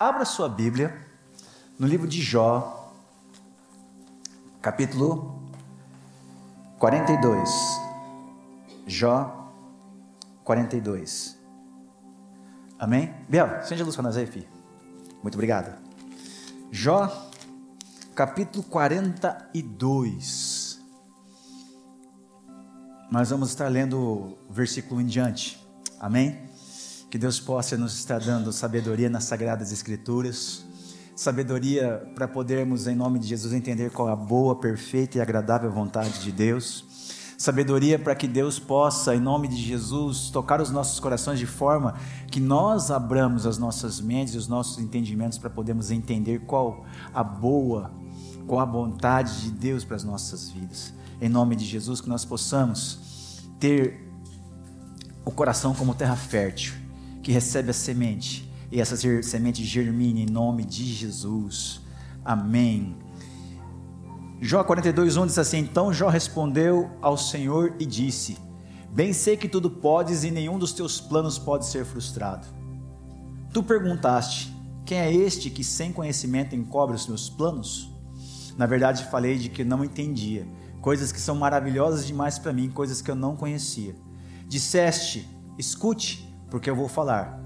Abra sua Bíblia no livro de Jó, capítulo 42. Jó 42. Amém? Biel, acende a luz para nós aí, filho. Muito obrigado. Jó, capítulo 42. Nós vamos estar lendo o versículo em diante. Amém? Que Deus possa nos estar dando sabedoria nas sagradas escrituras, sabedoria para podermos, em nome de Jesus, entender qual é a boa, perfeita e agradável vontade de Deus. Sabedoria para que Deus possa, em nome de Jesus, tocar os nossos corações de forma que nós abramos as nossas mentes e os nossos entendimentos para podermos entender qual a boa, qual a vontade de Deus para as nossas vidas. Em nome de Jesus, que nós possamos ter o coração como terra fértil que recebe a semente e essa semente germine em nome de Jesus. Amém. Jó 42:1 diz assim: Então Jó respondeu ao Senhor e disse: Bem sei que tudo podes e nenhum dos teus planos pode ser frustrado. Tu perguntaste: Quem é este que sem conhecimento encobre os meus planos? Na verdade, falei de que não entendia, coisas que são maravilhosas demais para mim, coisas que eu não conhecia. Disseste: Escute, porque eu vou falar.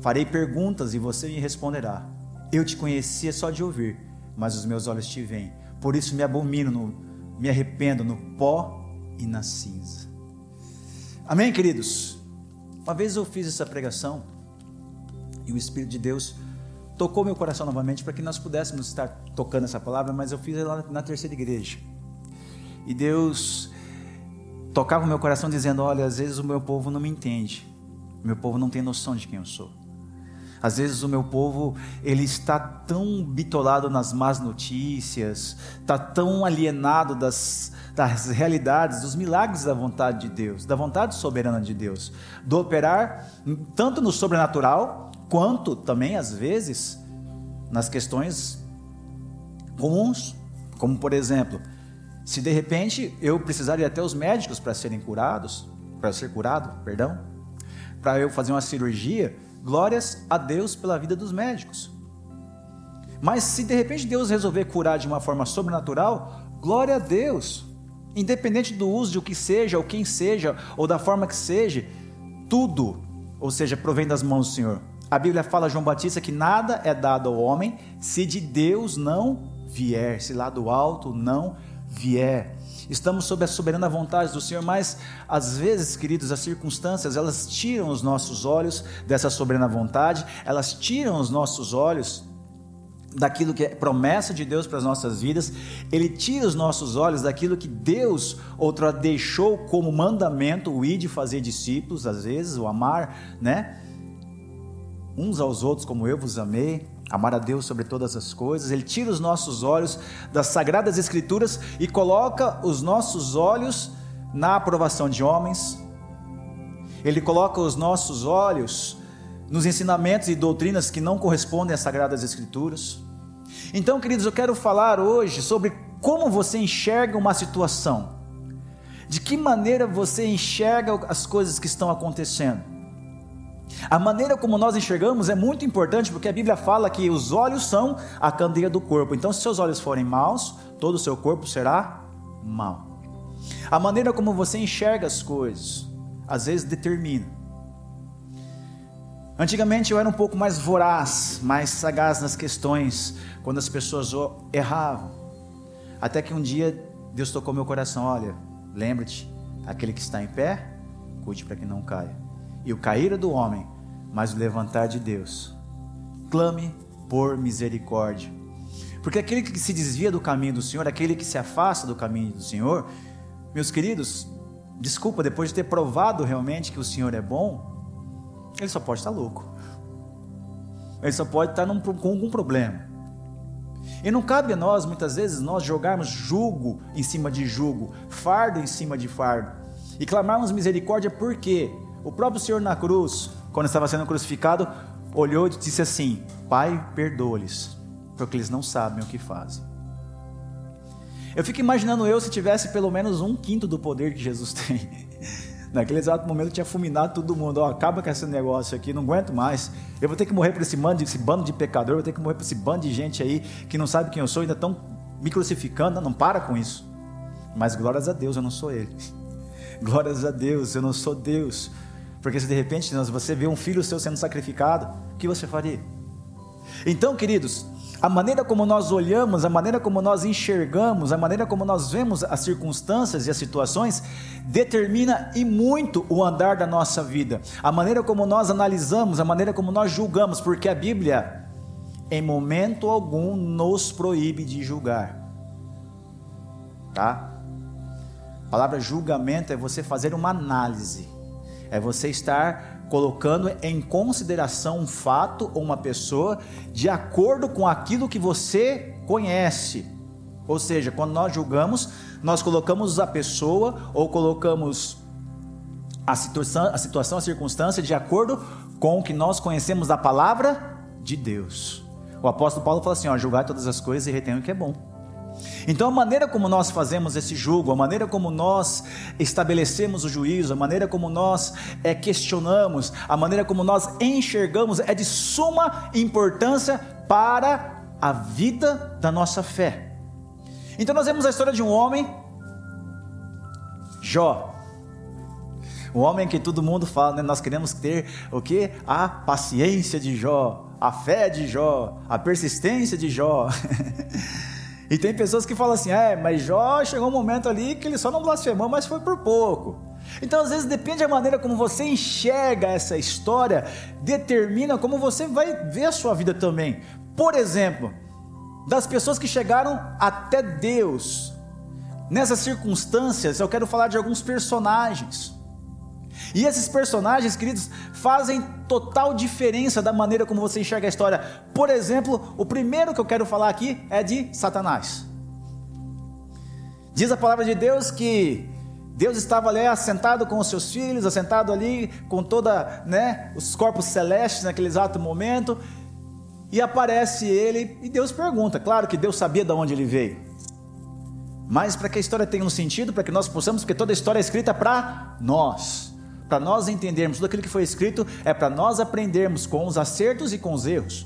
Farei perguntas e você me responderá. Eu te conhecia só de ouvir, mas os meus olhos te veem. Por isso me abomino, no, me arrependo no pó e na cinza. Amém, queridos? Uma vez eu fiz essa pregação e o Espírito de Deus tocou meu coração novamente para que nós pudéssemos estar tocando essa palavra, mas eu fiz ela na terceira igreja. E Deus tocava o meu coração dizendo: Olha, às vezes o meu povo não me entende. Meu povo não tem noção de quem eu sou. Às vezes o meu povo ele está tão bitolado nas más notícias, está tão alienado das, das realidades, dos milagres da vontade de Deus, da vontade soberana de Deus, do operar tanto no sobrenatural quanto também às vezes nas questões comuns, como por exemplo, se de repente eu precisar ir até os médicos para serem curados, para ser curado, perdão, para eu fazer uma cirurgia, glórias a Deus pela vida dos médicos. Mas se de repente Deus resolver curar de uma forma sobrenatural, glória a Deus. Independente do uso de o que seja, ou quem seja, ou da forma que seja, tudo, ou seja, provém das mãos do Senhor. A Bíblia fala João Batista que nada é dado ao homem se de Deus não vier, se lá do alto não vier estamos sob a soberana vontade do Senhor, mas às vezes, queridos, as circunstâncias, elas tiram os nossos olhos dessa soberana vontade, elas tiram os nossos olhos daquilo que é promessa de Deus para as nossas vidas, ele tira os nossos olhos daquilo que Deus outra deixou como mandamento, o ir de fazer discípulos, às vezes, o amar, né? Uns aos outros como eu vos amei, amar a Deus sobre todas as coisas, Ele tira os nossos olhos das sagradas Escrituras e coloca os nossos olhos na aprovação de homens, Ele coloca os nossos olhos nos ensinamentos e doutrinas que não correspondem às sagradas Escrituras. Então, queridos, eu quero falar hoje sobre como você enxerga uma situação, de que maneira você enxerga as coisas que estão acontecendo. A maneira como nós enxergamos é muito importante porque a Bíblia fala que os olhos são a candeia do corpo. Então, se seus olhos forem maus, todo o seu corpo será mau. A maneira como você enxerga as coisas, às vezes determina. Antigamente eu era um pouco mais voraz, mais sagaz nas questões, quando as pessoas erravam. Até que um dia Deus tocou meu coração: olha, lembre-te, aquele que está em pé, cuide para que não caia e o cair do homem, mas o levantar de Deus. Clame por misericórdia. Porque aquele que se desvia do caminho do Senhor, aquele que se afasta do caminho do Senhor, meus queridos, desculpa, depois de ter provado realmente que o Senhor é bom, ele só pode estar louco. Ele só pode estar num, com algum problema. E não cabe a nós, muitas vezes, nós jogarmos jugo em cima de jugo, fardo em cima de fardo, e clamarmos misericórdia por quê? O próprio Senhor na cruz, quando estava sendo crucificado, olhou e disse assim: Pai, perdoa-lhes, porque eles não sabem o que fazem. Eu fico imaginando eu se tivesse pelo menos um quinto do poder que Jesus tem. Naquele exato momento tinha fulminado todo mundo. Ó, acaba com esse negócio aqui, não aguento mais. Eu vou ter que morrer por esse esse bando de pecador, vou ter que morrer por esse bando de gente aí que não sabe quem eu sou, ainda estão me crucificando. Não para com isso. Mas glórias a Deus, eu não sou ele. Glórias a Deus, eu não sou Deus. Porque se de repente você vê um filho seu sendo sacrificado, o que você faria? Então, queridos, a maneira como nós olhamos, a maneira como nós enxergamos, a maneira como nós vemos as circunstâncias e as situações, determina e muito o andar da nossa vida. A maneira como nós analisamos, a maneira como nós julgamos, porque a Bíblia, em momento algum, nos proíbe de julgar. Tá? A palavra julgamento é você fazer uma análise, é você estar colocando em consideração um fato ou uma pessoa de acordo com aquilo que você conhece. Ou seja, quando nós julgamos, nós colocamos a pessoa ou colocamos a situação, a situação, a circunstância de acordo com o que nós conhecemos da palavra de Deus. O apóstolo Paulo fala assim: ó, julgar todas as coisas e retém o que é bom. Então, a maneira como nós fazemos esse julgo, a maneira como nós estabelecemos o juízo, a maneira como nós é, questionamos, a maneira como nós enxergamos é de suma importância para a vida da nossa fé. Então, nós vemos a história de um homem, Jó. O homem que todo mundo fala, né? nós queremos ter o que? A paciência de Jó, a fé de Jó, a persistência de Jó. E tem pessoas que falam assim: é, mas Jó chegou um momento ali que ele só não blasfemou, mas foi por pouco. Então, às vezes, depende da maneira como você enxerga essa história, determina como você vai ver a sua vida também. Por exemplo, das pessoas que chegaram até Deus, nessas circunstâncias, eu quero falar de alguns personagens. E esses personagens, queridos, fazem total diferença da maneira como você enxerga a história. Por exemplo, o primeiro que eu quero falar aqui é de Satanás. Diz a palavra de Deus que Deus estava ali assentado com os seus filhos, assentado ali com toda, né, os corpos celestes naquele exato momento, e aparece ele e Deus pergunta. Claro que Deus sabia de onde ele veio. Mas para que a história tenha um sentido, para que nós possamos, porque toda a história é escrita para nós para nós entendermos tudo aquilo que foi escrito, é para nós aprendermos com os acertos e com os erros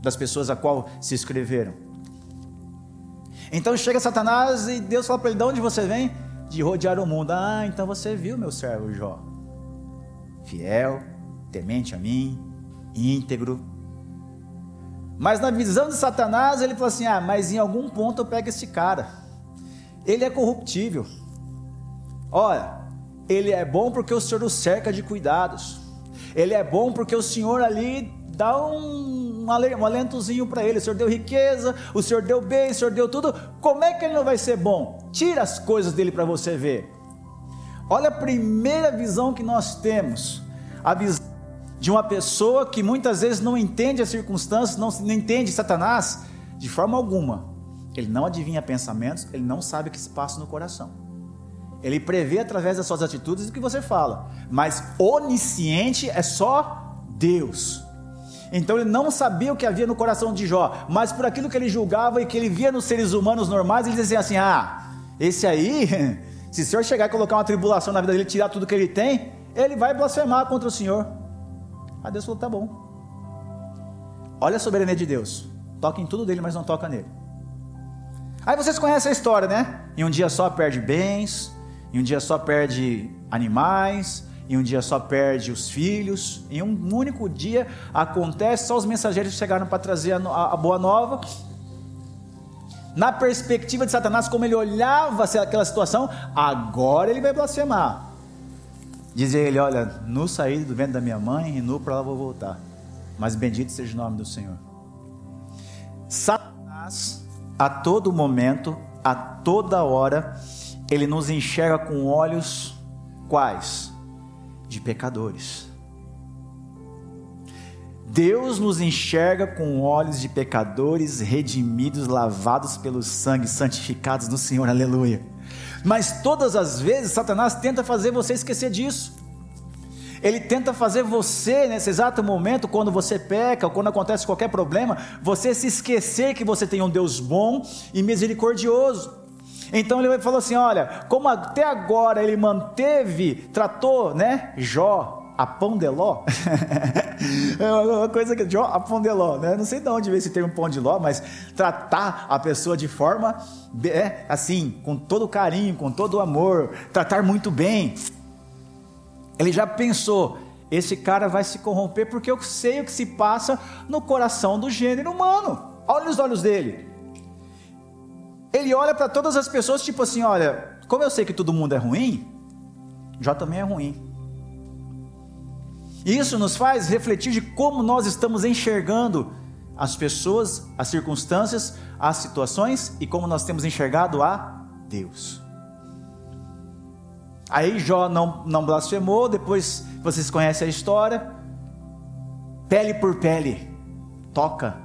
das pessoas a qual se escreveram. Então chega Satanás e Deus fala para ele: de onde você vem? De rodear o mundo. Ah, então você viu meu servo Jó. Fiel, temente a mim, íntegro. Mas na visão de Satanás, ele fala assim: ah, mas em algum ponto eu pego esse cara. Ele é corruptível. Olha, ele é bom porque o Senhor o cerca de cuidados. Ele é bom porque o Senhor ali dá um, um alentozinho para ele. O Senhor deu riqueza, o Senhor deu bem, o Senhor deu tudo. Como é que ele não vai ser bom? Tira as coisas dele para você ver. Olha a primeira visão que nós temos. A visão de uma pessoa que muitas vezes não entende as circunstâncias, não, não entende Satanás de forma alguma. Ele não adivinha pensamentos, ele não sabe o que se passa no coração. Ele prevê através das suas atitudes o que você fala. Mas onisciente é só Deus. Então ele não sabia o que havia no coração de Jó, mas por aquilo que ele julgava e que ele via nos seres humanos normais, ele dizia assim: Ah, esse aí, se o senhor chegar e colocar uma tribulação na vida dele, tirar tudo que ele tem, ele vai blasfemar contra o senhor. Aí Deus falou: Tá bom. Olha a soberania de Deus. Toca em tudo dele, mas não toca nele. Aí vocês conhecem a história, né? Em um dia só perde bens, em um dia só perde animais, em um dia só perde os filhos, em um único dia acontece, só os mensageiros chegaram para trazer a, a boa nova. Na perspectiva de Satanás, como ele olhava aquela situação, agora ele vai blasfemar. Dizia ele: Olha, no saí do vento da minha mãe e no para lá vou voltar. Mas bendito seja o nome do Senhor. Satanás, a todo momento, a toda hora, ele nos enxerga com olhos quais? De pecadores. Deus nos enxerga com olhos de pecadores redimidos, lavados pelo sangue, santificados no Senhor, aleluia. Mas todas as vezes Satanás tenta fazer você esquecer disso. Ele tenta fazer você, nesse exato momento, quando você peca, ou quando acontece qualquer problema, você se esquecer que você tem um Deus bom e misericordioso. Então ele falou assim: olha, como até agora ele manteve, tratou, né, Jó a pão de ló. é uma coisa que Jó a pão de ló, né? Não sei de onde veio esse termo pão de ló, mas tratar a pessoa de forma é, assim, com todo carinho, com todo amor, tratar muito bem. Ele já pensou, esse cara vai se corromper porque eu sei o que se passa no coração do gênero humano. Olha os olhos dele. Ele olha para todas as pessoas, tipo assim: olha, como eu sei que todo mundo é ruim, Jó também é ruim. E isso nos faz refletir de como nós estamos enxergando as pessoas, as circunstâncias, as situações e como nós temos enxergado a Deus. Aí Jó não, não blasfemou, depois vocês conhecem a história. Pele por pele, toca.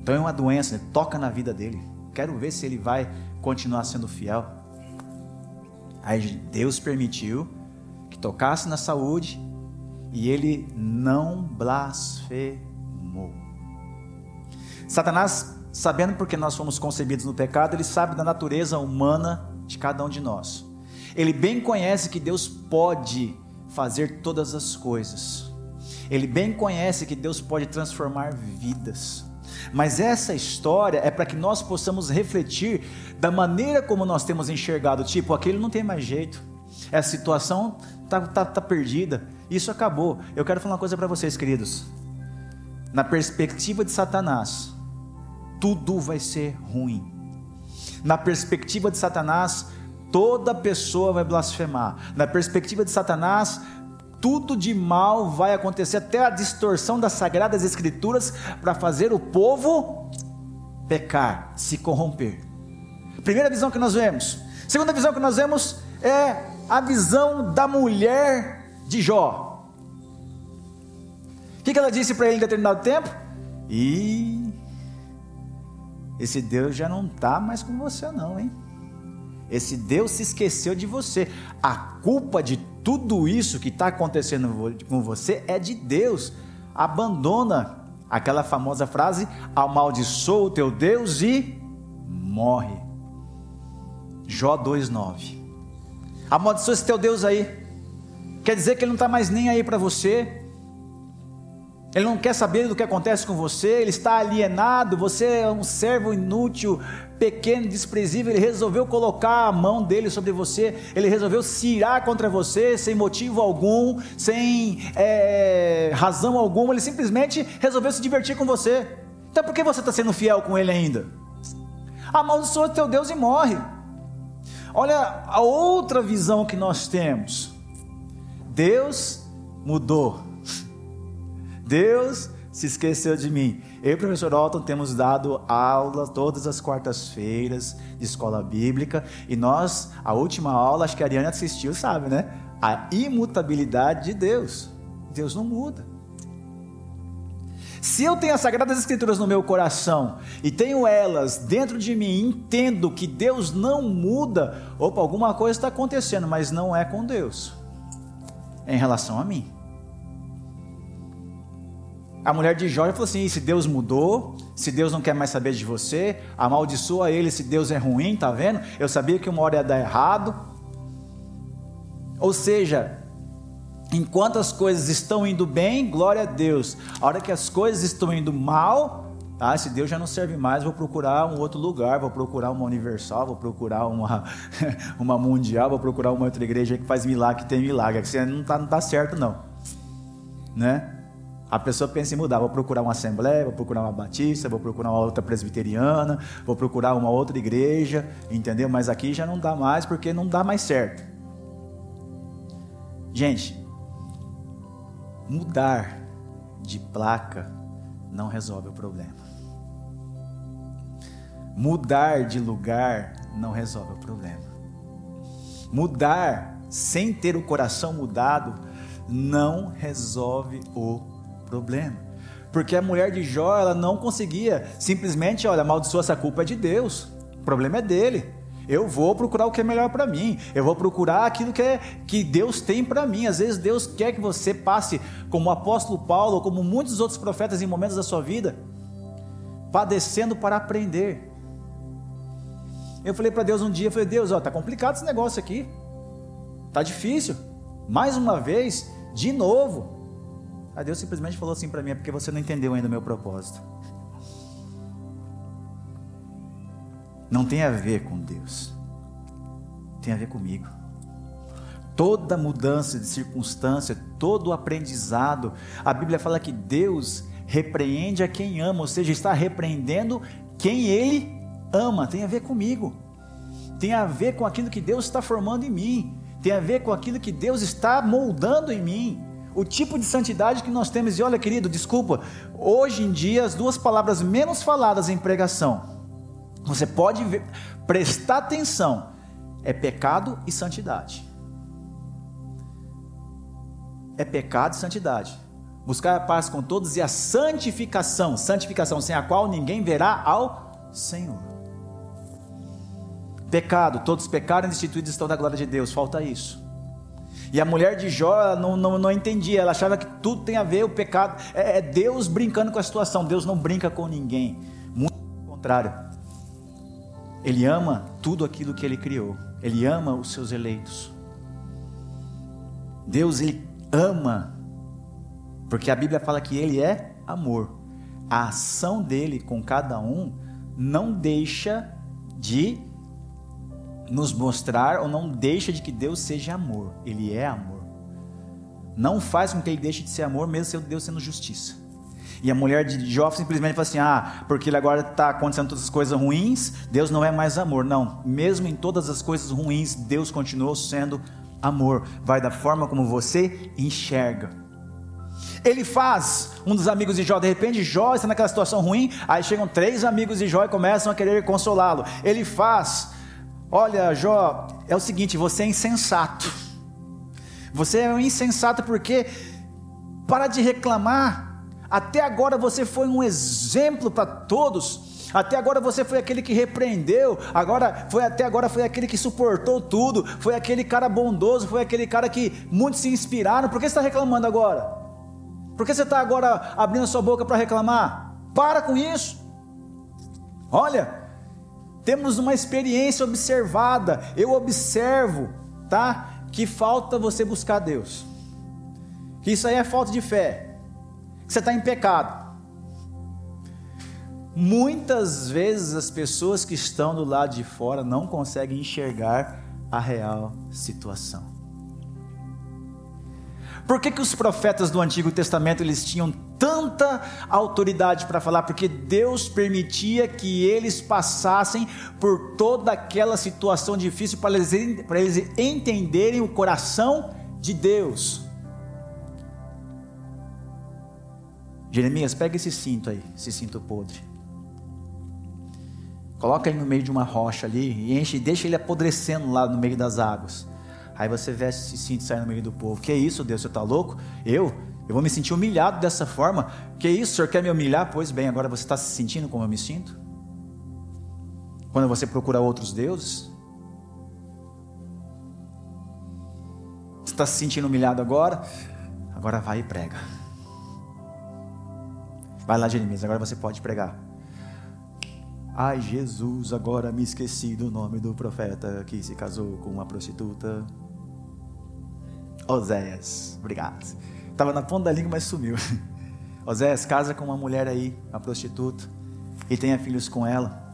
Então é uma doença, né? toca na vida dele. Quero ver se ele vai continuar sendo fiel. Aí Deus permitiu que tocasse na saúde e ele não blasfemou. Satanás, sabendo porque nós fomos concebidos no pecado, ele sabe da natureza humana de cada um de nós. Ele bem conhece que Deus pode fazer todas as coisas. Ele bem conhece que Deus pode transformar vidas. Mas essa história é para que nós possamos refletir da maneira como nós temos enxergado, tipo, aquele não tem mais jeito. Essa situação tá, tá, tá perdida. Isso acabou. Eu quero falar uma coisa para vocês, queridos. Na perspectiva de Satanás, tudo vai ser ruim. Na perspectiva de Satanás, toda pessoa vai blasfemar. Na perspectiva de Satanás, tudo de mal vai acontecer, até a distorção das sagradas escrituras para fazer o povo pecar, se corromper. Primeira visão que nós vemos. Segunda visão que nós vemos é a visão da mulher de Jó. O que, ela disse para ele em determinado tempo? E esse Deus já não está mais com você, não, hein? Esse Deus se esqueceu de você. A culpa de tudo isso que está acontecendo com você é de Deus. Abandona aquela famosa frase: amaldiçoa o teu Deus e morre. Jó 2,9. Amaldiçoa esse teu Deus aí. Quer dizer que ele não está mais nem aí para você. Ele não quer saber do que acontece com você, ele está alienado, você é um servo inútil, pequeno, desprezível. Ele resolveu colocar a mão dele sobre você, ele resolveu se irar contra você sem motivo algum, sem é, razão alguma. Ele simplesmente resolveu se divertir com você. Então por que você está sendo fiel com ele ainda? Amaldiçoa teu Deus e morre. Olha a outra visão que nós temos. Deus mudou. Deus se esqueceu de mim. Eu e o professor Alton temos dado aula todas as quartas-feiras de escola bíblica e nós, a última aula, acho que a Ariane assistiu, sabe, né? A imutabilidade de Deus. Deus não muda. Se eu tenho as Sagradas Escrituras no meu coração e tenho elas dentro de mim, entendo que Deus não muda, opa, alguma coisa está acontecendo, mas não é com Deus, é em relação a mim. A mulher de Jó falou assim: se Deus mudou, se Deus não quer mais saber de você, amaldiçoa ele se Deus é ruim, tá vendo? Eu sabia que uma hora ia dar errado. Ou seja, Enquanto as coisas estão indo bem, glória a Deus. A hora que as coisas estão indo mal, ah, se Deus já não serve mais, vou procurar um outro lugar, vou procurar uma universal, vou procurar uma, uma mundial, vou procurar uma outra igreja que faz milagre, que tem milagre. Que não está não tá certo, não. Né? A pessoa pensa em mudar, vou procurar uma assembleia, vou procurar uma batista, vou procurar uma outra presbiteriana, vou procurar uma outra igreja, entendeu? Mas aqui já não dá mais porque não dá mais certo. Gente, mudar de placa não resolve o problema. Mudar de lugar não resolve o problema. Mudar sem ter o coração mudado não resolve o problema. Porque a mulher de Jó, ela não conseguia simplesmente, olha, amaldiçoa essa culpa é de Deus. O problema é dele. Eu vou procurar o que é melhor para mim. Eu vou procurar aquilo que, é, que Deus tem para mim. Às vezes Deus quer que você passe, como o apóstolo Paulo, ou como muitos outros profetas em momentos da sua vida, padecendo para aprender. Eu falei para Deus um dia, eu falei, Deus, ó, tá complicado esse negócio aqui. Tá difícil. Mais uma vez, de novo. Aí Deus simplesmente falou assim para mim, é porque você não entendeu ainda o meu propósito. Não tem a ver com Deus. Tem a ver comigo. Toda mudança de circunstância, todo aprendizado, a Bíblia fala que Deus repreende a quem ama, ou seja, está repreendendo quem Ele ama. Tem a ver comigo. Tem a ver com aquilo que Deus está formando em mim. Tem a ver com aquilo que Deus está moldando em mim o tipo de santidade que nós temos. E olha, querido, desculpa, hoje em dia as duas palavras menos faladas em pregação, você pode ver, prestar atenção, é pecado e santidade. É pecado e santidade. Buscar a paz com todos e a santificação, santificação sem a qual ninguém verá ao Senhor. Pecado, todos pecaram e destituídos estão da glória de Deus, falta isso. E a mulher de Jó não, não, não entendia, ela achava que tudo tem a ver, o pecado, é, é Deus brincando com a situação, Deus não brinca com ninguém, muito ao contrário, Ele ama tudo aquilo que Ele criou, Ele ama os seus eleitos. Deus, Ele ama, porque a Bíblia fala que Ele é amor, a ação dele com cada um não deixa de nos mostrar ou não deixa de que Deus seja amor. Ele é amor. Não faz com que ele deixe de ser amor, mesmo Deus sendo justiça. E a mulher de Jó simplesmente fala assim: ah, porque ele agora está acontecendo todas as coisas ruins, Deus não é mais amor. Não, mesmo em todas as coisas ruins, Deus continuou sendo amor. Vai da forma como você enxerga. Ele faz, um dos amigos de Jó, de repente Jó está naquela situação ruim, aí chegam três amigos de Jó e começam a querer consolá-lo. Ele faz, Olha, Jó, é o seguinte: você é insensato. Você é um insensato porque, para de reclamar, até agora você foi um exemplo para todos. Até agora você foi aquele que repreendeu, agora foi até agora foi aquele que suportou tudo, foi aquele cara bondoso, foi aquele cara que muitos se inspiraram. Por que você está reclamando agora? Por que você está agora abrindo sua boca para reclamar? Para com isso. Olha, temos uma experiência observada. Eu observo, tá? Que falta você buscar Deus. Que isso aí é falta de fé. Que você está em pecado. Muitas vezes as pessoas que estão do lado de fora não conseguem enxergar a real situação. Por que, que os profetas do Antigo Testamento eles tinham tanta autoridade para falar? Porque Deus permitia que eles passassem por toda aquela situação difícil para eles, eles entenderem o coração de Deus. Jeremias, pega esse cinto aí, esse cinto podre. Coloca ele no meio de uma rocha ali e enche, deixa ele apodrecendo lá no meio das águas. Aí você veste esse cinto sai no meio do povo. Que isso, Deus, você está louco? Eu? Eu vou me sentir humilhado dessa forma? Que isso, o senhor quer me humilhar? Pois bem, agora você está se sentindo como eu me sinto? Quando você procura outros deuses? Você está se sentindo humilhado agora? Agora vai e prega. Vai lá, Jeremias, agora você pode pregar. Ai, Jesus, agora me esqueci do nome do profeta que se casou com uma prostituta. Oséias, obrigado. Estava na ponta da língua, mas sumiu. Oséias casa com uma mulher aí, uma prostituta, e tenha filhos com ela.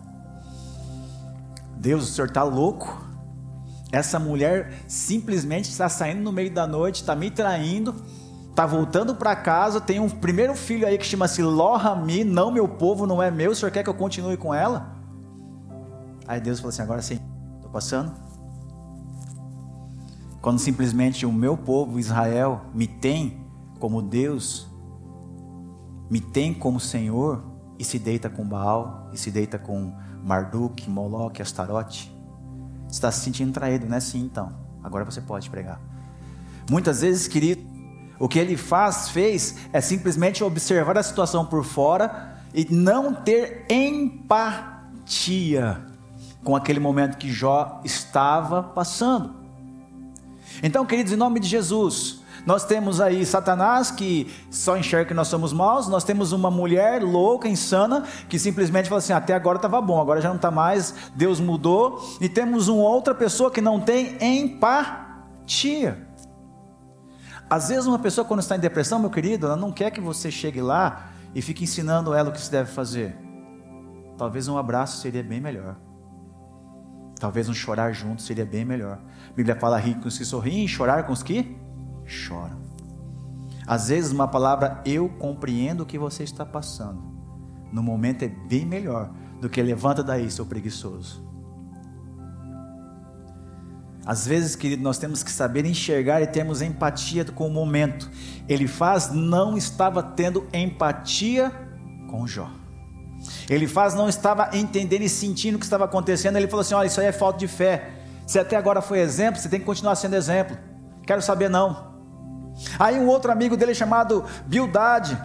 Deus, o senhor está louco? Essa mulher simplesmente está saindo no meio da noite, está me traindo, está voltando para casa, tem um primeiro filho aí que chama-se Lohami, não meu povo, não é meu, o senhor quer que eu continue com ela? Aí Deus falou assim: agora sim, estou passando. Quando simplesmente o meu povo Israel me tem como Deus, me tem como Senhor e se deita com Baal, e se deita com Marduk, Moloque, Astarote, está se sentindo traído, não é assim então? Agora você pode pregar. Muitas vezes, querido, o que ele faz, fez, é simplesmente observar a situação por fora e não ter empatia com aquele momento que Jó estava passando. Então, queridos, em nome de Jesus, Nós temos aí Satanás que só enxerga que nós somos maus. Nós temos uma mulher louca, insana, que simplesmente fala assim: até agora estava bom, agora já não está mais, Deus mudou. E temos uma outra pessoa que não tem empatia. Às vezes, uma pessoa, quando está em depressão, meu querido, ela não quer que você chegue lá e fique ensinando ela o que se deve fazer. Talvez um abraço seria bem melhor. Talvez um chorar junto seria bem melhor. A Bíblia fala rir com os que sorriem chorar com os que choram. Às vezes uma palavra eu compreendo o que você está passando. No momento é bem melhor do que levanta daí, seu preguiçoso. Às vezes, querido, nós temos que saber enxergar e termos empatia com o momento. Ele faz não estava tendo empatia com Jó. Ele faz não estava entendendo e sentindo o que estava acontecendo. Ele falou assim: olha, isso aí é falta de fé. Se até agora foi exemplo, você tem que continuar sendo exemplo. Quero saber não. Aí um outro amigo dele chamado Bildade.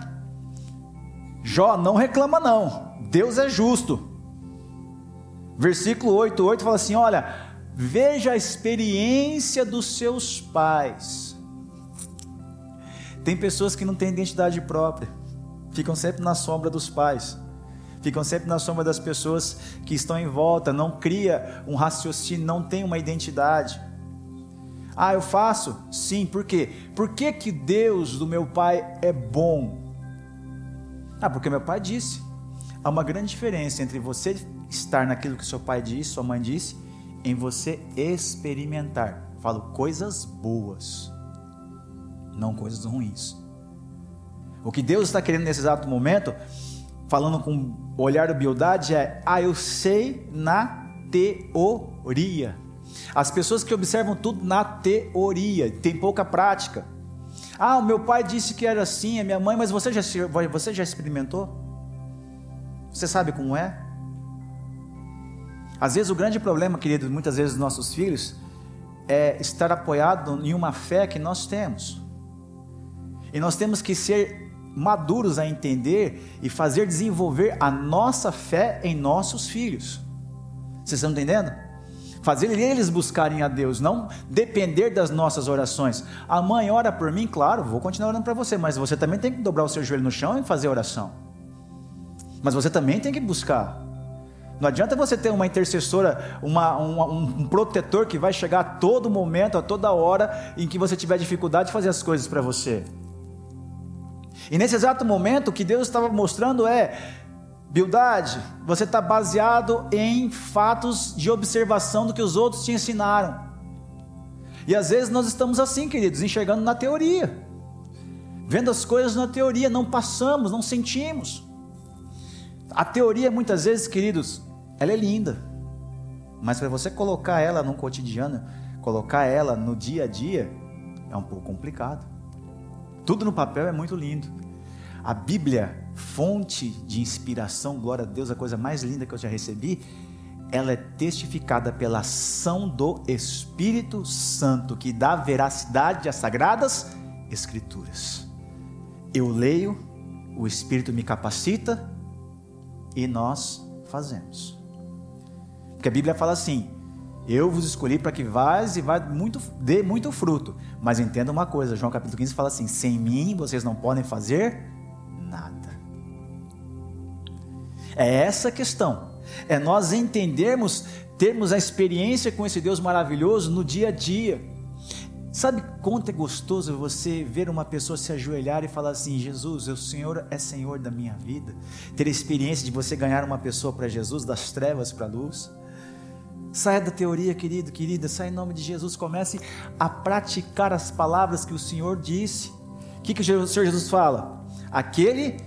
Jó, não reclama não. Deus é justo. Versículo 8, 8 fala assim: olha, veja a experiência dos seus pais. Tem pessoas que não têm identidade própria, ficam sempre na sombra dos pais ficam sempre na sombra das pessoas que estão em volta, não cria um raciocínio, não tem uma identidade. Ah, eu faço? Sim, por quê? Por que, que Deus do meu pai é bom? Ah, porque meu pai disse. Há uma grande diferença entre você estar naquilo que seu pai disse, sua mãe disse, em você experimentar. Falo coisas boas, não coisas ruins. O que Deus está querendo nesse exato momento falando com o olhar da humildade, é: ah, eu sei na teoria. As pessoas que observam tudo na teoria, tem pouca prática. Ah, o meu pai disse que era assim, a minha mãe, mas você já, você já experimentou? Você sabe como é? Às vezes o grande problema, querido, muitas vezes dos nossos filhos, é estar apoiado em uma fé que nós temos. E nós temos que ser maduros a entender e fazer desenvolver a nossa fé em nossos filhos. Vocês estão entendendo? Fazer eles buscarem a Deus, não depender das nossas orações. A mãe ora por mim, claro, vou continuar orando para você, mas você também tem que dobrar o seu joelho no chão e fazer oração. Mas você também tem que buscar. Não adianta você ter uma intercessora, uma, uma, um, protetor que vai chegar a todo momento, a toda hora em que você tiver dificuldade de fazer as coisas para você. E nesse exato momento, o que Deus estava mostrando é: Bildade, você está baseado em fatos de observação do que os outros te ensinaram. E às vezes nós estamos assim, queridos, enxergando na teoria, vendo as coisas na teoria, não passamos, não sentimos. A teoria, muitas vezes, queridos, ela é linda, mas para você colocar ela no cotidiano, colocar ela no dia a dia, é um pouco complicado. Tudo no papel é muito lindo. A Bíblia, fonte de inspiração, glória a Deus, a coisa mais linda que eu já recebi, ela é testificada pela ação do Espírito Santo, que dá veracidade às sagradas Escrituras. Eu leio, o Espírito me capacita e nós fazemos. Porque a Bíblia fala assim: eu vos escolhi para que vás e vá muito, dê muito fruto. Mas entenda uma coisa, João capítulo 15 fala assim: sem mim vocês não podem fazer nada. É essa a questão. É nós entendermos, termos a experiência com esse Deus maravilhoso no dia a dia. Sabe quanto é gostoso você ver uma pessoa se ajoelhar e falar assim: Jesus, o Senhor é Senhor da minha vida. Ter a experiência de você ganhar uma pessoa para Jesus, das trevas para a luz. Saia da teoria, querido, querida, saia em nome de Jesus, comece a praticar as palavras que o Senhor disse. O que, que o Senhor Jesus fala? Aquele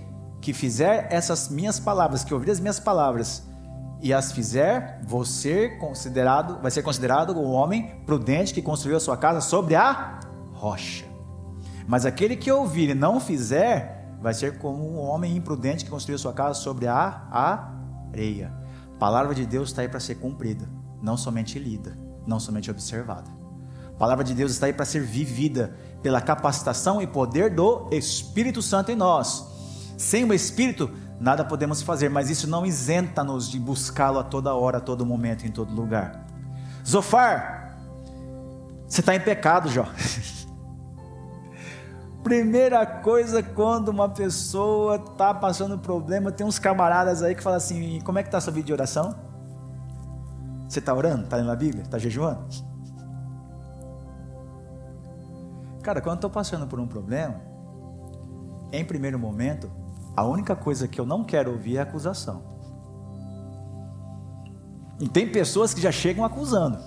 que fizer essas minhas palavras, que ouvir as minhas palavras e as fizer, ser considerado, vai ser considerado o homem prudente que construiu a sua casa sobre a rocha. Mas aquele que ouvir e não fizer, vai ser como um homem imprudente que construiu a sua casa sobre a areia. A palavra de Deus está aí para ser cumprida não somente lida, não somente observada. A palavra de Deus está aí para ser vivida pela capacitação e poder do Espírito Santo em nós. Sem o Espírito, nada podemos fazer, mas isso não isenta-nos de buscá-lo a toda hora, a todo momento, em todo lugar. Zofar, você está em pecado, Jó. Primeira coisa, quando uma pessoa está passando problema, tem uns camaradas aí que falam assim: como é que está sua vida de oração? Você está orando? Está lendo a Bíblia? Está jejuando? Cara, quando eu estou passando por um problema, em primeiro momento, a única coisa que eu não quero ouvir é acusação. E tem pessoas que já chegam acusando.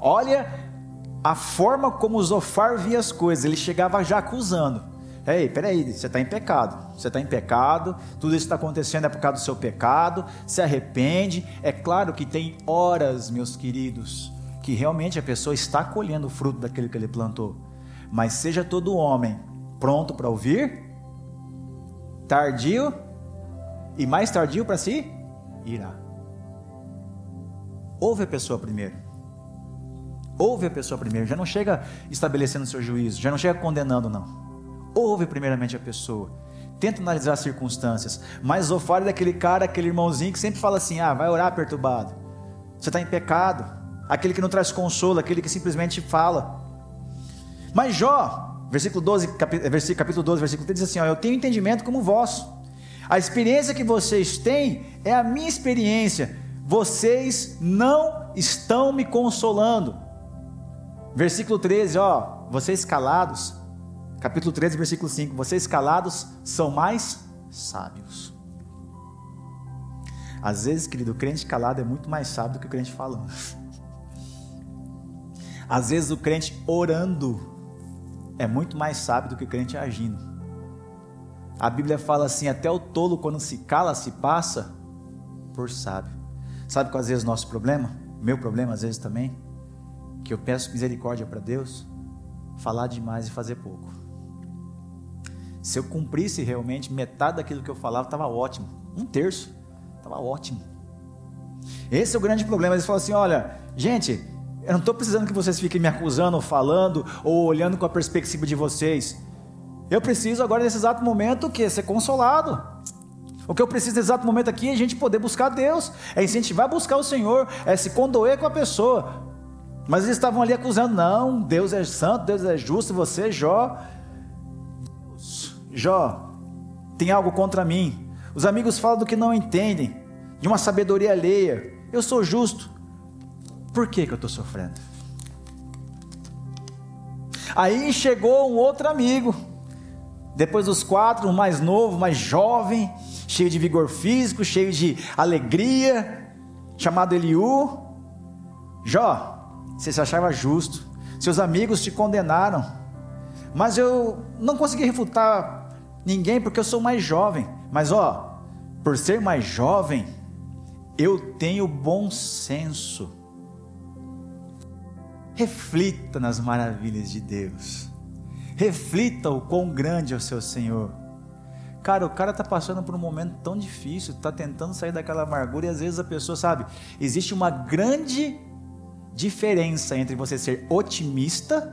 Olha a forma como Zofar via as coisas, ele chegava já acusando. Ei, peraí, você está em pecado. Você está em pecado, tudo isso está acontecendo é por causa do seu pecado. Se arrepende. É claro que tem horas, meus queridos, que realmente a pessoa está colhendo o fruto daquilo que ele plantou. Mas seja todo homem pronto para ouvir, tardio e mais tardio para si irá. Ouve a pessoa primeiro. Ouve a pessoa primeiro, já não chega estabelecendo seu juízo, já não chega condenando, não. Ouve primeiramente a pessoa. Tenta analisar as circunstâncias. Mas Zofar é daquele cara, aquele irmãozinho que sempre fala assim: ah, vai orar perturbado. Você está em pecado. Aquele que não traz consolo, aquele que simplesmente fala. Mas Jó, versículo 12, capítulo 12, versículo 3, diz assim: ó, Eu tenho entendimento como vosso. A experiência que vocês têm é a minha experiência. Vocês não estão me consolando. Versículo 13, ó, vocês calados, capítulo 13, versículo 5, vocês calados são mais sábios. Às vezes, querido, o crente calado é muito mais sábio do que o crente falando. Às vezes, o crente orando é muito mais sábio do que o crente agindo. A Bíblia fala assim: até o tolo, quando se cala, se passa por sábio. Sabe qual às vezes o nosso problema? Meu problema, às vezes também? que eu peço misericórdia para Deus, falar demais e fazer pouco. Se eu cumprisse realmente metade daquilo que eu falava, estava ótimo. Um terço, estava ótimo. Esse é o grande problema. Eles falam assim: olha, gente, eu não estou precisando que vocês fiquem me acusando, ou falando, ou olhando com a perspectiva de vocês. Eu preciso agora, nesse exato momento, o quê? Ser consolado. O que eu preciso nesse exato momento aqui é a gente poder buscar Deus, é incentivar a buscar o Senhor, é se condoer com a pessoa. Mas eles estavam ali acusando: não, Deus é santo, Deus é justo, você, Jó. Jó, tem algo contra mim. Os amigos falam do que não entendem, de uma sabedoria alheia. Eu sou justo. Por que, que eu estou sofrendo? Aí chegou um outro amigo, depois dos quatro, um mais novo, mais jovem, cheio de vigor físico, cheio de alegria, chamado Eliú. Jó, você se achava justo, seus amigos te condenaram, mas eu não consegui refutar ninguém porque eu sou mais jovem. Mas ó, por ser mais jovem, eu tenho bom senso. Reflita nas maravilhas de Deus. Reflita o quão grande é o seu Senhor. Cara, o cara está passando por um momento tão difícil, está tentando sair daquela amargura e às vezes a pessoa sabe, existe uma grande diferença entre você ser otimista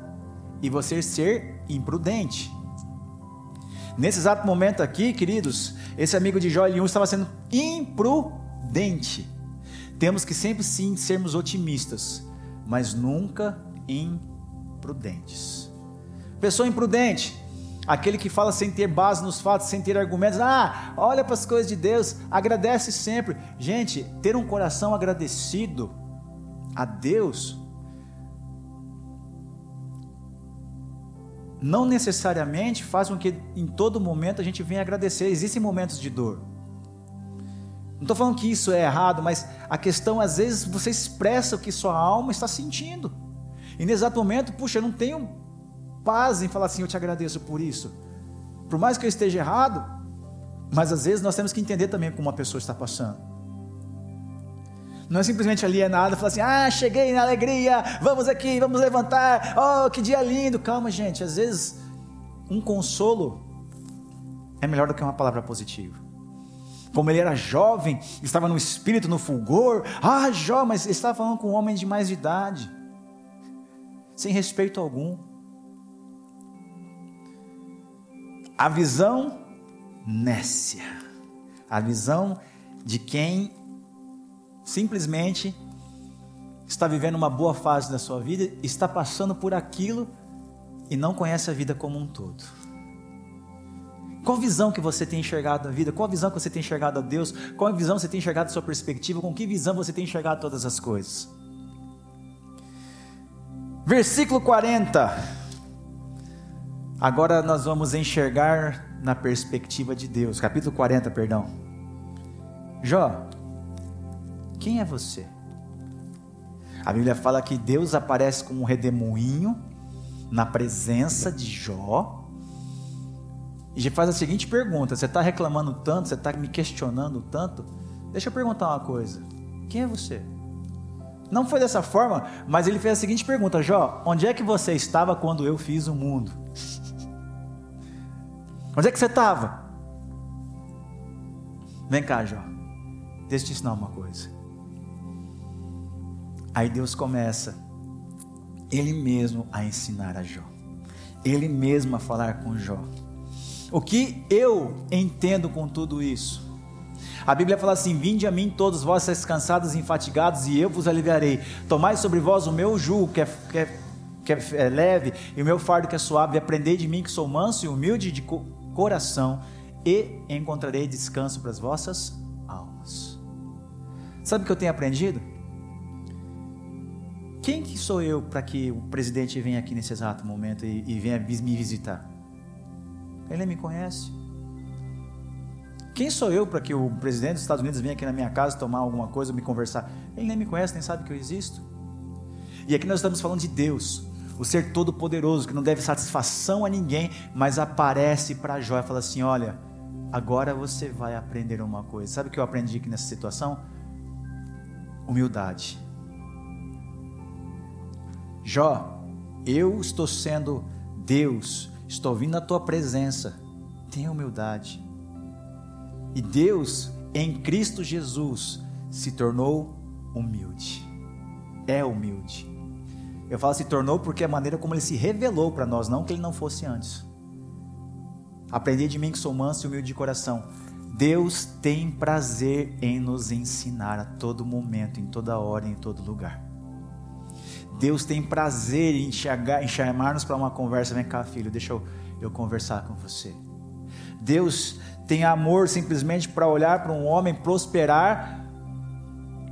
e você ser imprudente. Nesse exato momento aqui, queridos, esse amigo de Jó Eliú estava sendo imprudente. Temos que sempre sim sermos otimistas, mas nunca imprudentes. Pessoa imprudente, aquele que fala sem ter base nos fatos, sem ter argumentos. Ah, olha para as coisas de Deus, agradece sempre. Gente, ter um coração agradecido a Deus, não necessariamente faz com que em todo momento a gente venha agradecer. Existem momentos de dor. Não estou falando que isso é errado, mas a questão, às vezes, você expressa o que sua alma está sentindo. E nesse exato momento, puxa, eu não tenho paz em falar assim, eu te agradeço por isso. Por mais que eu esteja errado, mas às vezes nós temos que entender também como uma pessoa está passando. Não é simplesmente alienado, falar assim: ah, cheguei na alegria, vamos aqui, vamos levantar, oh, que dia lindo. Calma, gente, às vezes um consolo é melhor do que uma palavra positiva. Como ele era jovem, estava no espírito, no fulgor, ah, Jó, mas ele estava falando com um homem de mais idade, sem respeito algum. A visão nécia, a visão de quem simplesmente está vivendo uma boa fase da sua vida, está passando por aquilo e não conhece a vida como um todo. Qual visão que você tem enxergado a vida? Qual visão que você tem enxergado a Deus? Qual visão você tem enxergado a sua perspectiva? Com que visão você tem enxergado todas as coisas? Versículo 40. Agora nós vamos enxergar na perspectiva de Deus. Capítulo 40, perdão. Jó, quem é você? A Bíblia fala que Deus aparece como um redemoinho na presença de Jó e faz a seguinte pergunta: Você está reclamando tanto, você está me questionando tanto? Deixa eu perguntar uma coisa: Quem é você? Não foi dessa forma, mas ele fez a seguinte pergunta: Jó, onde é que você estava quando eu fiz o mundo? Onde é que você estava? Vem cá, Jó. Deixa eu te ensinar uma coisa. Aí Deus começa, Ele mesmo a ensinar a Jó. Ele mesmo a falar com Jó. O que eu entendo com tudo isso? A Bíblia fala assim: Vinde a mim todos vós cansados e enfatigados, e eu vos aliviarei. Tomai sobre vós o meu jugo, que é, que é, que é leve, e o meu fardo que é suave, e aprendei de mim que sou manso e humilde de coração, e encontrarei descanso para as vossas almas. Sabe o que eu tenho aprendido? Quem que sou eu para que o presidente venha aqui nesse exato momento e, e venha me visitar? Ele me conhece. Quem sou eu para que o presidente dos Estados Unidos venha aqui na minha casa tomar alguma coisa, me conversar? Ele nem me conhece, nem sabe que eu existo. E aqui nós estamos falando de Deus, o ser todo-poderoso, que não deve satisfação a ninguém, mas aparece para Jó e fala assim: Olha, agora você vai aprender uma coisa. Sabe o que eu aprendi aqui nessa situação? Humildade. Jó, eu estou sendo Deus Estou vindo na tua presença. Tenha humildade. E Deus, em Cristo Jesus, se tornou humilde. É humilde. Eu falo se tornou porque é a maneira como ele se revelou para nós, não que ele não fosse antes. Aprendi de mim que sou manso e humilde de coração. Deus tem prazer em nos ensinar a todo momento, em toda hora, em todo lugar. Deus tem prazer em, enxergar, em chamar-nos para uma conversa. Vem cá, filho, deixa eu, eu conversar com você. Deus tem amor simplesmente para olhar para um homem prosperar,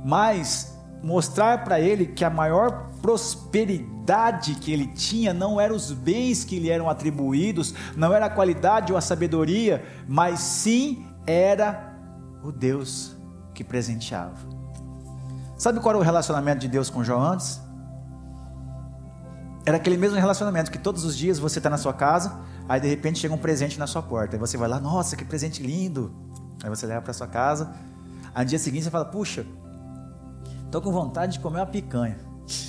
mas mostrar para ele que a maior prosperidade que ele tinha não eram os bens que lhe eram atribuídos, não era a qualidade ou a sabedoria, mas sim era o Deus que presenteava. Sabe qual era o relacionamento de Deus com João antes? Era aquele mesmo relacionamento que todos os dias você está na sua casa, aí de repente chega um presente na sua porta. Aí você vai lá, nossa, que presente lindo. Aí você leva para sua casa. Aí no dia seguinte você fala, puxa, tô com vontade de comer uma picanha.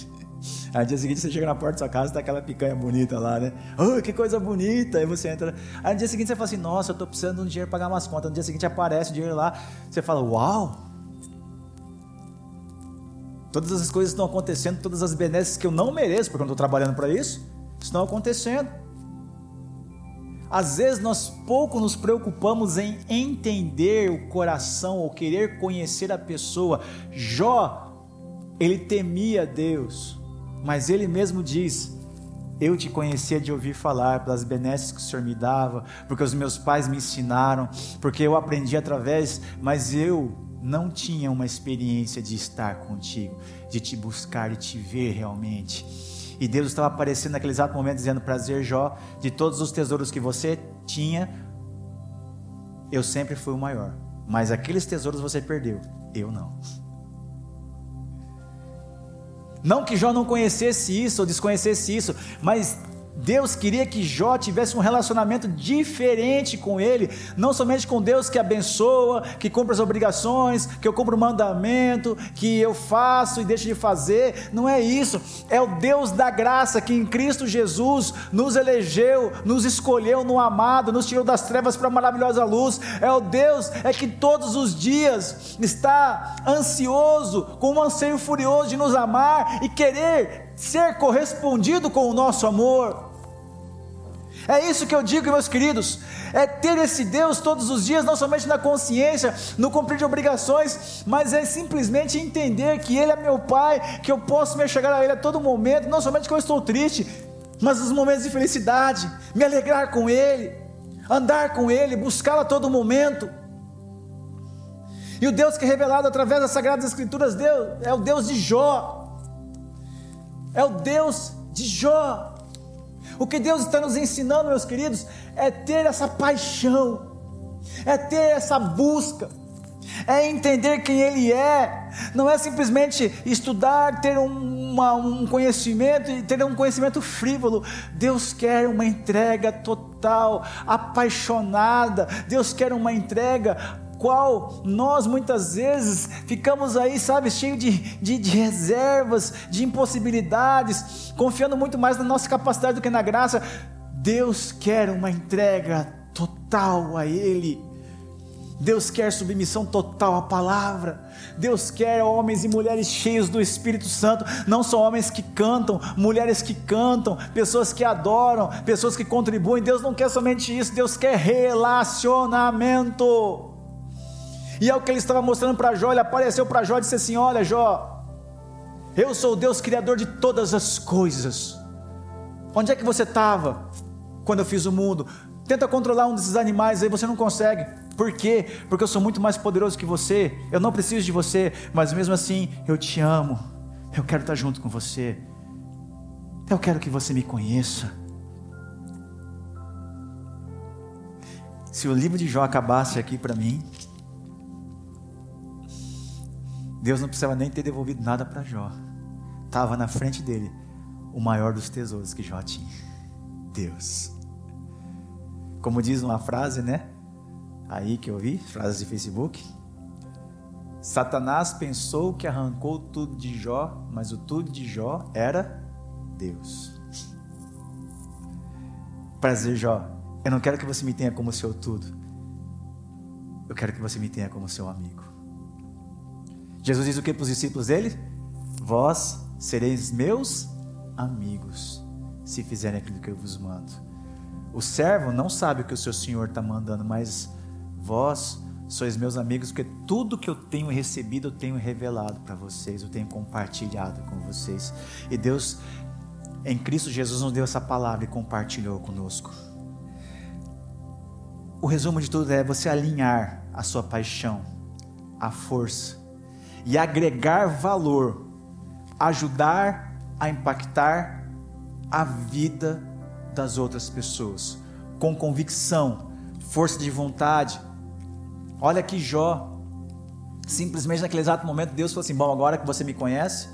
Aí no dia seguinte você chega na porta da sua casa, tá aquela picanha bonita lá, né? Oh, que coisa bonita! Aí você entra. Aí no dia seguinte você fala assim, nossa, eu tô precisando de um dinheiro para pagar umas contas. No dia seguinte aparece o dinheiro lá, você fala, uau! Todas as coisas estão acontecendo, todas as benesses que eu não mereço, porque eu não estou trabalhando para isso, estão acontecendo. Às vezes nós pouco nos preocupamos em entender o coração ou querer conhecer a pessoa. Jó, ele temia Deus, mas ele mesmo diz: Eu te conhecia de ouvir falar, pelas benesses que o Senhor me dava, porque os meus pais me ensinaram, porque eu aprendi através, mas eu não tinha uma experiência de estar contigo, de te buscar e te ver realmente. E Deus estava aparecendo naquele exato momento dizendo: Prazer, Jó, de todos os tesouros que você tinha, eu sempre fui o maior. Mas aqueles tesouros você perdeu, eu não. Não que Jó não conhecesse isso ou desconhecesse isso, mas Deus queria que Jó tivesse um relacionamento diferente com ele, não somente com Deus que abençoa, que cumpre as obrigações, que eu cumpro o mandamento, que eu faço e deixo de fazer. Não é isso. É o Deus da graça que em Cristo Jesus nos elegeu, nos escolheu no amado, nos tirou das trevas para a maravilhosa luz. É o Deus é que todos os dias está ansioso, com um anseio furioso de nos amar e querer ser correspondido com o nosso amor. É isso que eu digo, meus queridos, é ter esse Deus todos os dias, não somente na consciência, no cumprir de obrigações, mas é simplesmente entender que Ele é meu Pai, que eu posso me chegar a Ele a todo momento, não somente que eu estou triste, mas nos momentos de felicidade, me alegrar com Ele, andar com Ele, buscá-lo a todo momento. E o Deus que é revelado através das Sagradas Escrituras Deus, é o Deus de Jó. É o Deus de Jó. O que Deus está nos ensinando, meus queridos, é ter essa paixão, é ter essa busca, é entender quem Ele é, não é simplesmente estudar, ter uma, um conhecimento e ter um conhecimento frívolo. Deus quer uma entrega total, apaixonada, Deus quer uma entrega qual nós muitas vezes ficamos aí, sabe, cheio de, de, de, reservas, de impossibilidades, confiando muito mais na nossa capacidade do que na graça. Deus quer uma entrega total a Ele. Deus quer submissão total à palavra. Deus quer homens e mulheres cheios do Espírito Santo, não só homens que cantam, mulheres que cantam, pessoas que adoram, pessoas que contribuem. Deus não quer somente isso, Deus quer relacionamento. E é o que ele estava mostrando para Jó. Ele apareceu para Jó e disse assim: Olha, Jó, eu sou o Deus Criador de todas as coisas. Onde é que você estava quando eu fiz o mundo? Tenta controlar um desses animais aí, você não consegue. Por quê? Porque eu sou muito mais poderoso que você. Eu não preciso de você, mas mesmo assim eu te amo. Eu quero estar junto com você. Eu quero que você me conheça. Se o livro de Jó acabasse aqui para mim, Deus não precisava nem ter devolvido nada para Jó. Estava na frente dele o maior dos tesouros que Jó tinha. Deus. Como diz uma frase, né? Aí que eu vi, frases de Facebook. Satanás pensou que arrancou tudo de Jó, mas o tudo de Jó era Deus. Prazer, Jó. Eu não quero que você me tenha como seu tudo. Eu quero que você me tenha como seu amigo. Jesus diz o que para os discípulos dele? Vós sereis meus amigos, se fizerem aquilo que eu vos mando. O servo não sabe o que o seu senhor está mandando, mas vós sois meus amigos, porque tudo que eu tenho recebido, eu tenho revelado para vocês, eu tenho compartilhado com vocês. E Deus, em Cristo Jesus, nos deu essa palavra e compartilhou conosco. O resumo de tudo é você alinhar a sua paixão, a força e agregar valor, ajudar a impactar a vida das outras pessoas, com convicção, força de vontade. Olha que Jó, simplesmente naquele exato momento, Deus falou assim: Bom, agora que você me conhece,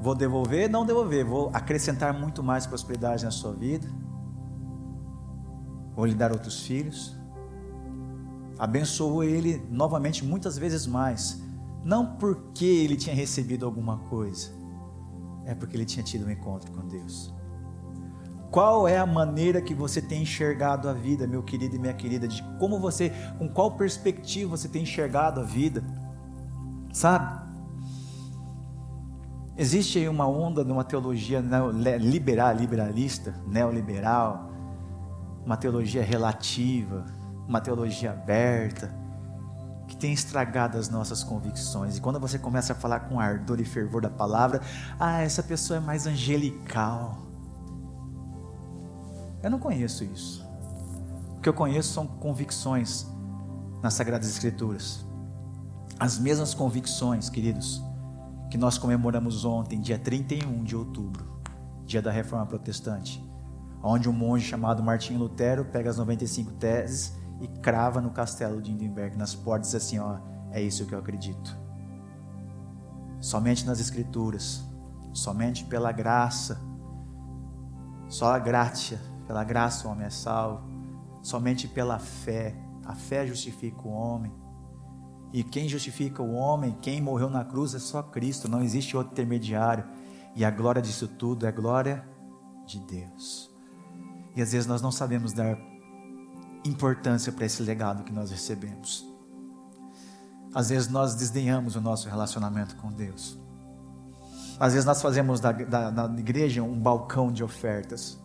vou devolver, não devolver, vou acrescentar muito mais prosperidade na sua vida, vou lhe dar outros filhos. Abençoou ele novamente, muitas vezes mais não porque ele tinha recebido alguma coisa, é porque ele tinha tido um encontro com Deus. Qual é a maneira que você tem enxergado a vida, meu querido e minha querida, de como você, com qual perspectiva você tem enxergado a vida? Sabe? Existe uma onda numa teologia liberal, liberalista, neoliberal, uma teologia relativa, uma teologia aberta, que tem estragado as nossas convicções. E quando você começa a falar com ardor e fervor da palavra, ah, essa pessoa é mais angelical. Eu não conheço isso. O que eu conheço são convicções nas Sagradas Escrituras. As mesmas convicções, queridos, que nós comemoramos ontem, dia 31 de outubro, dia da Reforma Protestante, onde um monge chamado Martinho Lutero pega as 95 teses e crava no castelo de Hindenburg, nas portas, assim: ó, é isso que eu acredito. Somente nas Escrituras, somente pela graça, só a graça, pela graça o homem é salvo, somente pela fé, a fé justifica o homem. E quem justifica o homem, quem morreu na cruz é só Cristo, não existe outro intermediário. E a glória disso tudo é a glória de Deus. E às vezes nós não sabemos dar importância para esse legado que nós recebemos. Às vezes nós desdenhamos o nosso relacionamento com Deus. Às vezes nós fazemos da, da, da igreja um balcão de ofertas.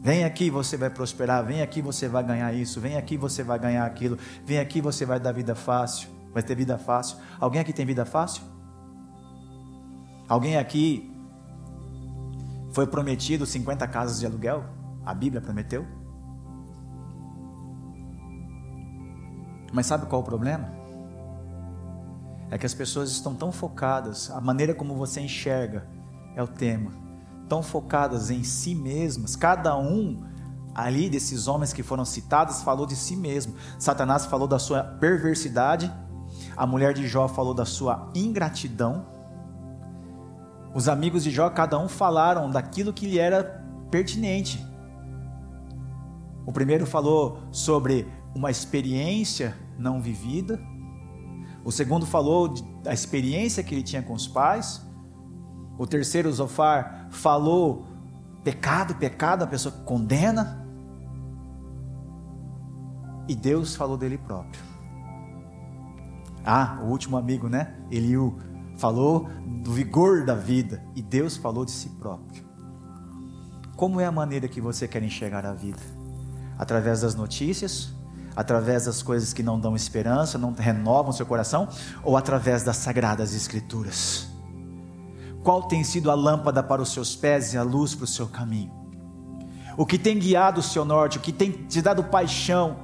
Vem aqui, você vai prosperar. Vem aqui, você vai ganhar isso. Vem aqui, você vai ganhar aquilo. Vem aqui, você vai dar vida fácil. Vai ter vida fácil. Alguém aqui tem vida fácil? Alguém aqui Foi prometido 50 casas de aluguel? A Bíblia prometeu? Mas sabe qual o problema? É que as pessoas estão tão focadas, a maneira como você enxerga é o tema, tão focadas em si mesmas, cada um ali desses homens que foram citados falou de si mesmo. Satanás falou da sua perversidade, a mulher de Jó falou da sua ingratidão. Os amigos de Jó, cada um falaram daquilo que lhe era pertinente. O primeiro falou sobre uma experiência não vivida. O segundo falou da experiência que ele tinha com os pais. O terceiro, Zofar, falou pecado, pecado, a pessoa condena. E Deus falou dele próprio. Ah, o último amigo, né? Eliú falou do vigor da vida e Deus falou de si próprio. Como é a maneira que você quer enxergar a vida? Através das notícias através das coisas que não dão esperança, não renovam seu coração, ou através das sagradas escrituras? Qual tem sido a lâmpada para os seus pés e a luz para o seu caminho? O que tem guiado o seu norte, o que tem te dado paixão?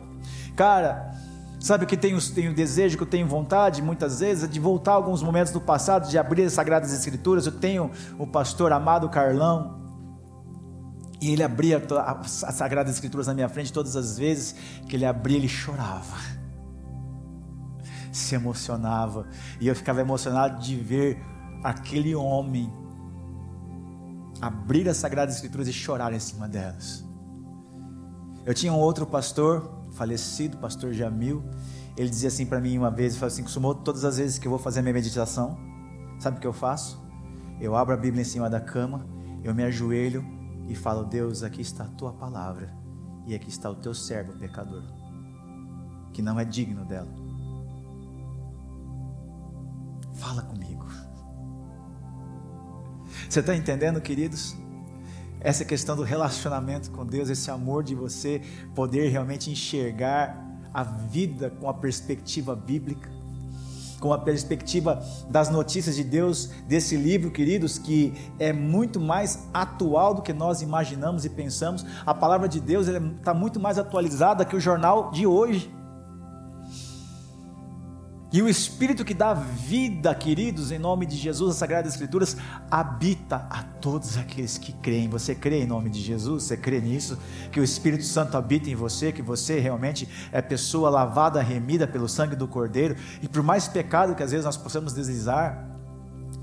Cara, sabe o que tenho, tenho desejo, que eu tenho vontade, muitas vezes, é de voltar a alguns momentos do passado, de abrir as Sagradas Escrituras. Eu tenho o pastor amado Carlão, e ele abria as Sagradas Escrituras na minha frente todas as vezes que ele abria, ele chorava. Se emocionava. E eu ficava emocionado de ver aquele homem abrir as Sagradas Escrituras e chorar em cima delas. Eu tinha um outro pastor, falecido, pastor Jamil. Ele dizia assim para mim uma vez, ele falou assim, costumou todas as vezes que eu vou fazer minha meditação, sabe o que eu faço? Eu abro a Bíblia em cima da cama, eu me ajoelho e falo: Deus, aqui está a tua palavra e aqui está o teu servo pecador, que não é digno dela. Fala comigo. Você está entendendo, queridos? Essa questão do relacionamento com Deus, esse amor de você poder realmente enxergar a vida com a perspectiva bíblica com a perspectiva das notícias de Deus desse livro, queridos, que é muito mais atual do que nós imaginamos e pensamos. A palavra de Deus está muito mais atualizada que o jornal de hoje. E o Espírito que dá vida, queridos, em nome de Jesus, as Sagradas Escrituras, habita a todos aqueles que creem. Você crê em nome de Jesus? Você crê nisso? Que o Espírito Santo habita em você, que você realmente é pessoa lavada, remida pelo sangue do Cordeiro, e por mais pecado que às vezes nós possamos deslizar,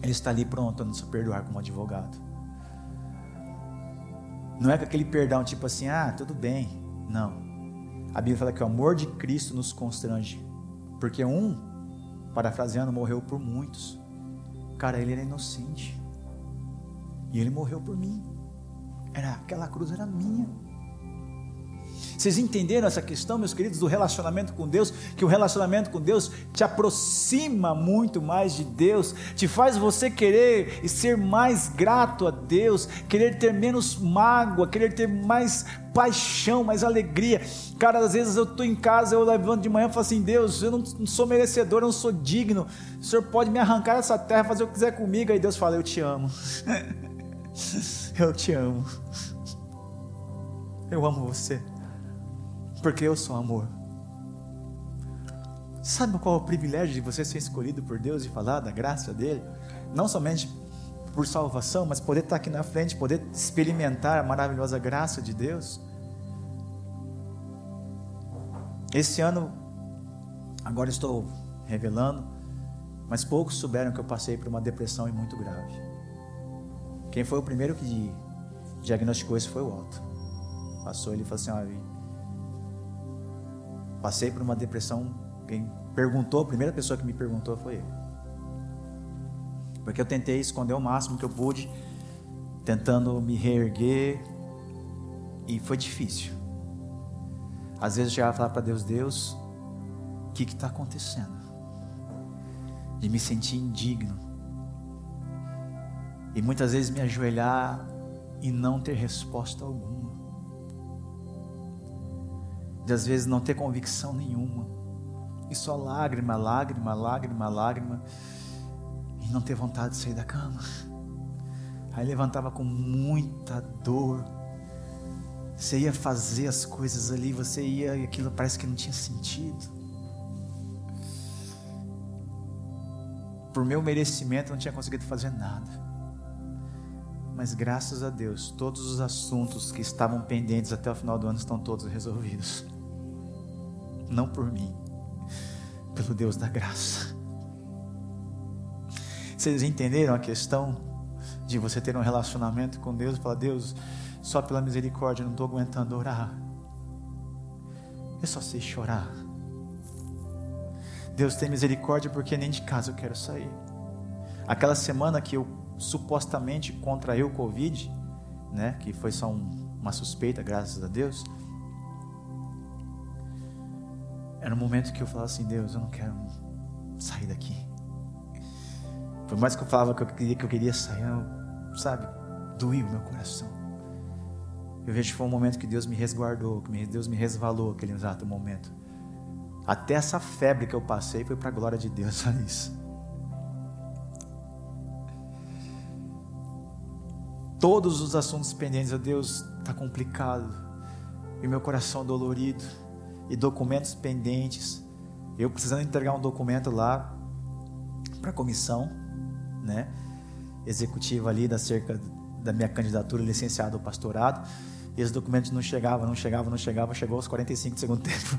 Ele está ali pronto a nos perdoar como advogado. Não é com aquele perdão tipo assim, ah, tudo bem. Não. A Bíblia fala que o amor de Cristo nos constrange. Porque um parafraseando, morreu por muitos. Cara, ele era inocente. E ele morreu por mim. Era aquela cruz era minha. Vocês entenderam essa questão, meus queridos, do relacionamento com Deus? Que o relacionamento com Deus te aproxima muito mais de Deus, te faz você querer e ser mais grato a Deus, querer ter menos mágoa, querer ter mais paixão, mais alegria. Cara, às vezes eu estou em casa, eu levanto de manhã e falo assim: Deus, eu não, não sou merecedor, eu não sou digno. O Senhor pode me arrancar dessa terra, fazer o que quiser comigo. Aí Deus fala: Eu te amo. eu te amo. Eu amo você porque eu sou amor. Sabe qual é o privilégio de você ser escolhido por Deus e falar da graça dele? Não somente por salvação, mas poder estar aqui na frente, poder experimentar a maravilhosa graça de Deus. Esse ano, agora estou revelando, mas poucos souberam que eu passei por uma depressão e muito grave. Quem foi o primeiro que diagnosticou isso foi o Otto. Passou ele e falou assim: Passei por uma depressão. Quem perguntou, a primeira pessoa que me perguntou foi ele. Porque eu tentei esconder o máximo que eu pude, tentando me reerguer, e foi difícil. Às vezes eu chegava a falar para Deus: Deus, o que está acontecendo? De me sentir indigno. E muitas vezes me ajoelhar e não ter resposta alguma de às vezes não ter convicção nenhuma, e só lágrima, lágrima, lágrima, lágrima, e não ter vontade de sair da cama. Aí levantava com muita dor. Você ia fazer as coisas ali, você ia e aquilo parece que não tinha sentido. Por meu merecimento, eu não tinha conseguido fazer nada. Mas graças a Deus, todos os assuntos que estavam pendentes até o final do ano estão todos resolvidos. Não por mim, pelo Deus da graça. Vocês entenderam a questão de você ter um relacionamento com Deus e falar: Deus, só pela misericórdia, eu não estou aguentando orar. Eu só sei chorar. Deus tem misericórdia porque nem de casa eu quero sair. Aquela semana que eu supostamente contraí o Covid, né, que foi só um, uma suspeita, graças a Deus. Era um momento que eu falava assim: Deus, eu não quero sair daqui. Por mais que eu falava que eu queria, que eu queria sair, eu, sabe, doía o meu coração. Eu vejo que foi um momento que Deus me resguardou, que Deus me resvalou aquele exato momento. Até essa febre que eu passei foi para a glória de Deus, olha isso. Todos os assuntos pendentes, a Deus, está complicado. E meu coração dolorido. E documentos pendentes. Eu precisando entregar um documento lá para a comissão, né? Executiva ali da cerca da minha candidatura licenciado ao pastorado. E os documentos não chegavam, não chegavam, não chegavam. Chegou aos 45 do segundo tempo.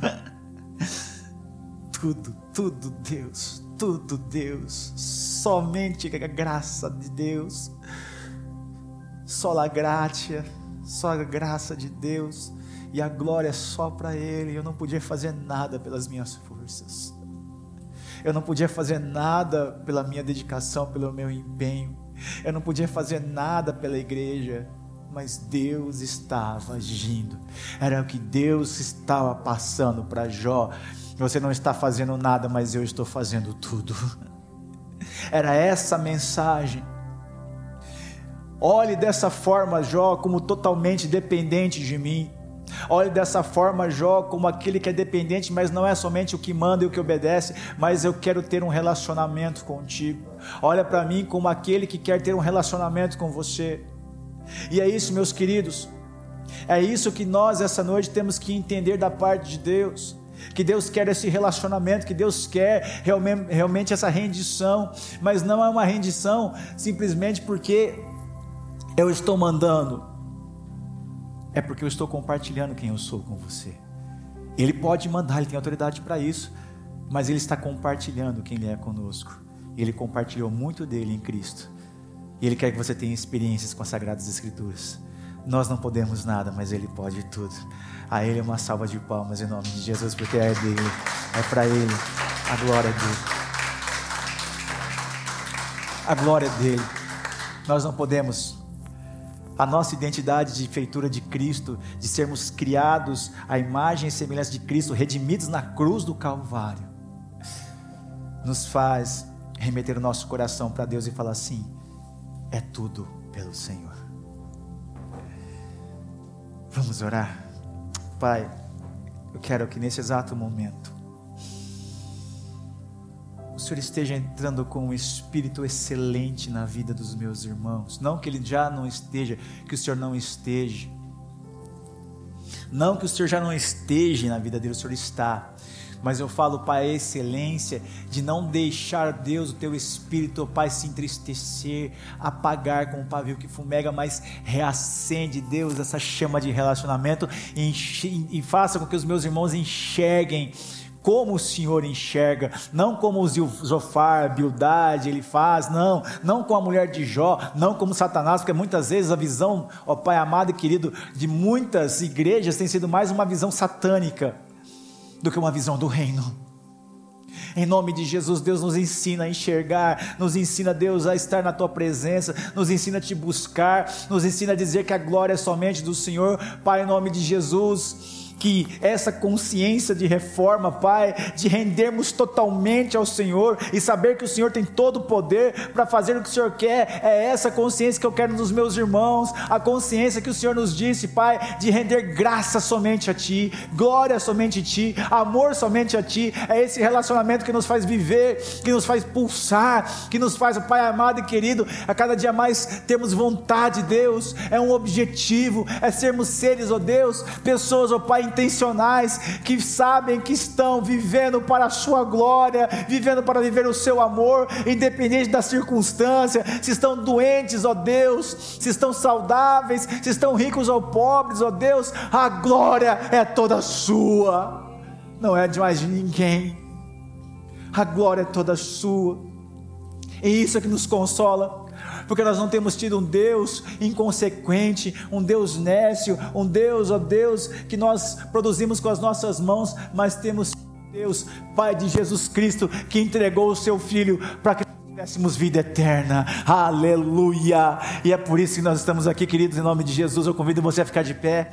tudo, tudo Deus, tudo Deus. Somente a graça de Deus. Só a graça, só a graça de Deus. E a glória é só para Ele. Eu não podia fazer nada pelas minhas forças. Eu não podia fazer nada pela minha dedicação, pelo meu empenho. Eu não podia fazer nada pela igreja mas Deus estava agindo. Era o que Deus estava passando para Jó. Você não está fazendo nada, mas eu estou fazendo tudo. Era essa mensagem. Olhe dessa forma, Jó, como totalmente dependente de mim. Olhe dessa forma, Jó, como aquele que é dependente, mas não é somente o que manda e o que obedece, mas eu quero ter um relacionamento contigo. Olha para mim como aquele que quer ter um relacionamento com você. E é isso, meus queridos. É isso que nós essa noite temos que entender da parte de Deus. Que Deus quer esse relacionamento, que Deus quer realmente, realmente essa rendição, mas não é uma rendição simplesmente porque eu estou mandando, é porque eu estou compartilhando quem eu sou com você. Ele pode mandar, ele tem autoridade para isso, mas ele está compartilhando quem ele é conosco. Ele compartilhou muito dele em Cristo. E Ele quer que você tenha experiências com as Sagradas Escrituras. Nós não podemos nada, mas Ele pode tudo. A Ele uma salva de palmas em nome de Jesus, porque é dele, é para Ele a glória dele. A glória dele. Nós não podemos. A nossa identidade de feitura de Cristo, de sermos criados à imagem e semelhança de Cristo, redimidos na cruz do Calvário, nos faz remeter o nosso coração para Deus e falar assim: é tudo pelo Senhor. Vamos orar. Pai, eu quero que nesse exato momento Senhor esteja entrando com um espírito excelente na vida dos meus irmãos. Não que ele já não esteja, que o Senhor não esteja. Não que o Senhor já não esteja na vida dele, o Senhor está mas eu falo, Pai, a excelência de não deixar Deus, o teu espírito, Pai, se entristecer, apagar com o pavio que fumega, mas reacende, Deus, essa chama de relacionamento e, e faça com que os meus irmãos enxerguem como o Senhor enxerga, não como o Zofar, Bildade, ele faz, não, não com a mulher de Jó, não como Satanás, porque muitas vezes a visão, ó Pai amado e querido, de muitas igrejas tem sido mais uma visão satânica do que uma visão do reino. Em nome de Jesus, Deus nos ensina a enxergar, nos ensina, Deus, a estar na tua presença, nos ensina a te buscar, nos ensina a dizer que a glória é somente do Senhor. Pai, em nome de Jesus, que essa consciência de reforma, Pai, de rendermos totalmente ao Senhor e saber que o Senhor tem todo o poder para fazer o que o Senhor quer, é essa consciência que eu quero nos meus irmãos, a consciência que o Senhor nos disse, Pai, de render graça somente a Ti, glória somente a Ti, amor somente a Ti, é esse relacionamento que nos faz viver, que nos faz pulsar, que nos faz, Pai amado e querido, a cada dia mais temos vontade, Deus, é um objetivo, é sermos seres, ó Deus, pessoas, ó Pai, intencionais, que sabem que estão vivendo para a Sua glória, vivendo para viver o Seu amor, independente da circunstância, se estão doentes, ó Deus, se estão saudáveis, se estão ricos ou pobres, ó Deus, a glória é toda Sua, não é de mais ninguém, a glória é toda Sua, e isso é que nos consola porque nós não temos tido um Deus inconsequente, um Deus nécio, um Deus, ó Deus, que nós produzimos com as nossas mãos, mas temos Deus, Pai de Jesus Cristo, que entregou o seu Filho para que tivéssemos vida eterna, aleluia, e é por isso que nós estamos aqui, queridos, em nome de Jesus. Eu convido você a ficar de pé.